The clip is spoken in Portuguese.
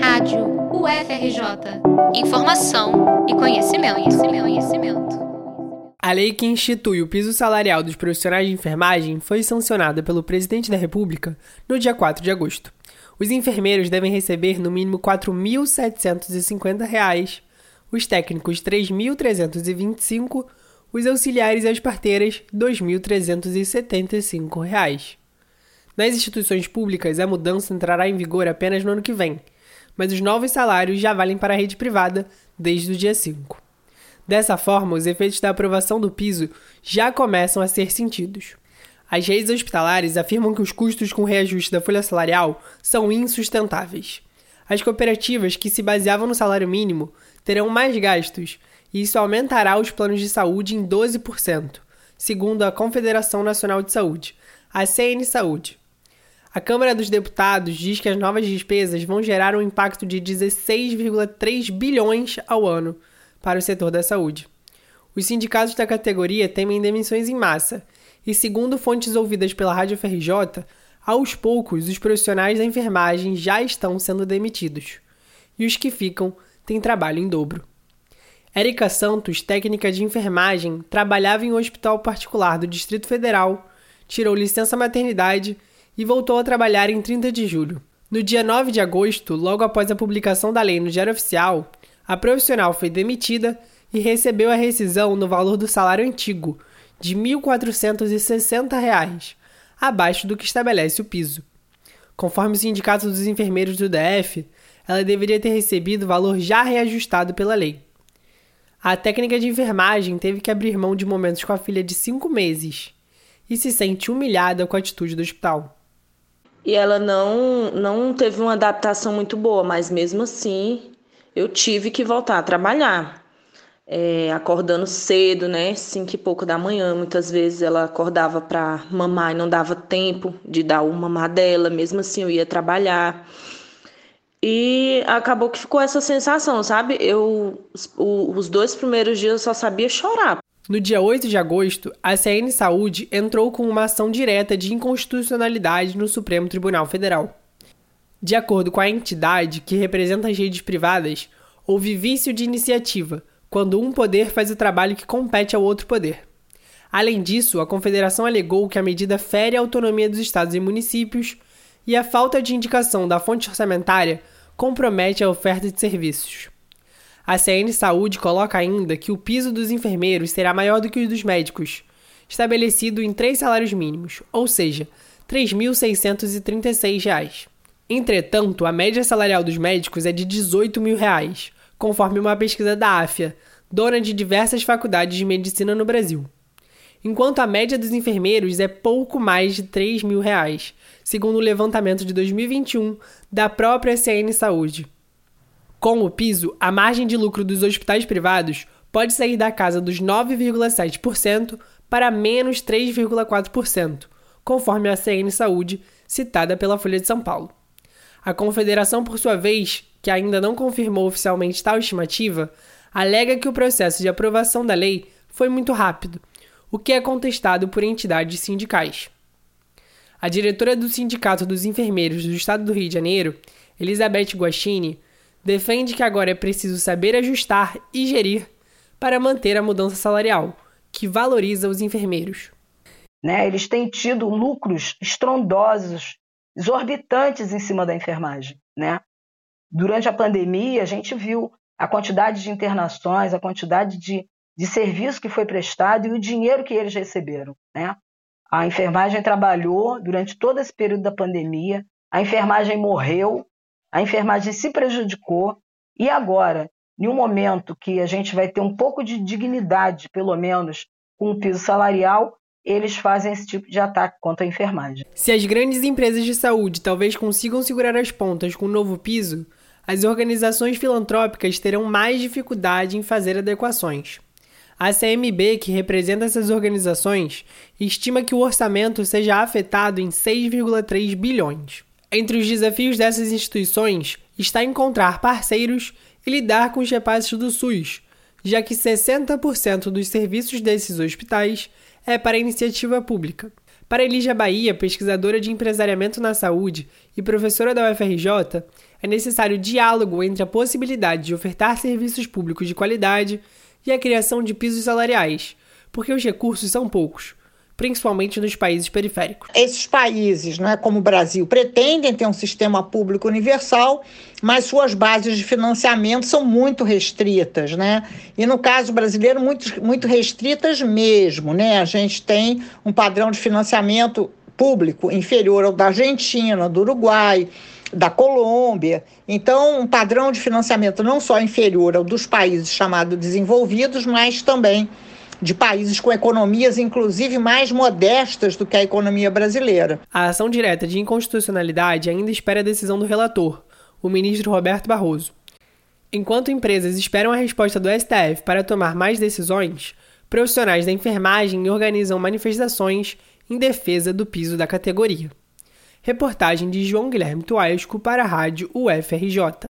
Rádio UFRJ. Informação e conhecimento, conhecimento, conhecimento. A lei que institui o piso salarial dos profissionais de enfermagem foi sancionada pelo presidente da República no dia 4 de agosto. Os enfermeiros devem receber no mínimo R$ 4.750, os técnicos R$ 3.325, os auxiliares e as parteiras R$ 2.375. Nas instituições públicas, a mudança entrará em vigor apenas no ano que vem, mas os novos salários já valem para a rede privada desde o dia 5. Dessa forma, os efeitos da aprovação do piso já começam a ser sentidos. As redes hospitalares afirmam que os custos com reajuste da folha salarial são insustentáveis. As cooperativas que se baseavam no salário mínimo terão mais gastos e isso aumentará os planos de saúde em 12%, segundo a Confederação Nacional de Saúde, a CN Saúde. A Câmara dos Deputados diz que as novas despesas vão gerar um impacto de 16,3 bilhões ao ano para o setor da saúde. Os sindicatos da categoria temem demissões em massa, e segundo fontes ouvidas pela Rádio FRJ, aos poucos os profissionais da enfermagem já estão sendo demitidos, e os que ficam têm trabalho em dobro. Érica Santos, técnica de enfermagem, trabalhava em um hospital particular do Distrito Federal, tirou licença maternidade e voltou a trabalhar em 30 de julho. No dia 9 de agosto, logo após a publicação da lei no Diário Oficial, a profissional foi demitida e recebeu a rescisão no valor do salário antigo, de R$ 1.460, abaixo do que estabelece o piso. Conforme o Sindicato dos Enfermeiros do DF, ela deveria ter recebido o valor já reajustado pela lei. A técnica de enfermagem teve que abrir mão de momentos com a filha de 5 meses e se sente humilhada com a atitude do hospital e ela não, não teve uma adaptação muito boa, mas mesmo assim eu tive que voltar a trabalhar. É, acordando cedo, né? Cinco e pouco da manhã. Muitas vezes ela acordava para mamar e não dava tempo de dar o mamar dela. Mesmo assim, eu ia trabalhar. E acabou que ficou essa sensação, sabe? Eu, os dois primeiros dias eu só sabia chorar. No dia 8 de agosto, a CN Saúde entrou com uma ação direta de inconstitucionalidade no Supremo Tribunal Federal. De acordo com a entidade que representa as redes privadas, houve vício de iniciativa, quando um poder faz o trabalho que compete ao outro poder. Além disso, a Confederação alegou que a medida fere a autonomia dos estados e municípios e a falta de indicação da fonte orçamentária compromete a oferta de serviços. A CN Saúde coloca ainda que o piso dos enfermeiros será maior do que o dos médicos, estabelecido em três salários mínimos, ou seja, R$ 3.636. Entretanto, a média salarial dos médicos é de 18 mil reais, conforme uma pesquisa da AFIA, dona de diversas faculdades de medicina no Brasil. Enquanto a média dos enfermeiros é pouco mais de 3 mil reais, segundo o levantamento de 2021 da própria CN Saúde. Com o piso, a margem de lucro dos hospitais privados pode sair da casa dos 9,7% para menos 3,4%, conforme a CN Saúde, citada pela Folha de São Paulo. A Confederação, por sua vez, que ainda não confirmou oficialmente tal estimativa, alega que o processo de aprovação da lei foi muito rápido, o que é contestado por entidades sindicais. A diretora do Sindicato dos Enfermeiros do Estado do Rio de Janeiro, Elizabeth Guachini, defende que agora é preciso saber ajustar e gerir para manter a mudança salarial, que valoriza os enfermeiros. Né, eles têm tido lucros estrondosos, exorbitantes em cima da enfermagem. Né? Durante a pandemia, a gente viu a quantidade de internações, a quantidade de, de serviço que foi prestado e o dinheiro que eles receberam. Né? A enfermagem trabalhou durante todo esse período da pandemia, a enfermagem morreu, a enfermagem se prejudicou e agora, em um momento que a gente vai ter um pouco de dignidade, pelo menos, com o piso salarial, eles fazem esse tipo de ataque contra a enfermagem. Se as grandes empresas de saúde talvez consigam segurar as pontas com o novo piso, as organizações filantrópicas terão mais dificuldade em fazer adequações. A CMB, que representa essas organizações, estima que o orçamento seja afetado em 6,3 bilhões. Entre os desafios dessas instituições está encontrar parceiros e lidar com os repasses do SUS, já que 60% dos serviços desses hospitais é para iniciativa pública. Para Elígia Bahia, pesquisadora de empresariamento na saúde e professora da UFRJ, é necessário diálogo entre a possibilidade de ofertar serviços públicos de qualidade e a criação de pisos salariais, porque os recursos são poucos, principalmente nos países periféricos. Esses países, não é como o Brasil, pretendem ter um sistema público universal, mas suas bases de financiamento são muito restritas, né? E no caso brasileiro, muito, muito restritas mesmo, né? A gente tem um padrão de financiamento público inferior ao da Argentina, do Uruguai, da Colômbia. Então, um padrão de financiamento não só inferior ao dos países chamados desenvolvidos, mas também de países com economias, inclusive, mais modestas do que a economia brasileira. A ação direta de inconstitucionalidade ainda espera a decisão do relator, o ministro Roberto Barroso. Enquanto empresas esperam a resposta do STF para tomar mais decisões, profissionais da enfermagem organizam manifestações em defesa do piso da categoria. Reportagem de João Guilherme Tuaesco para a Rádio UFRJ.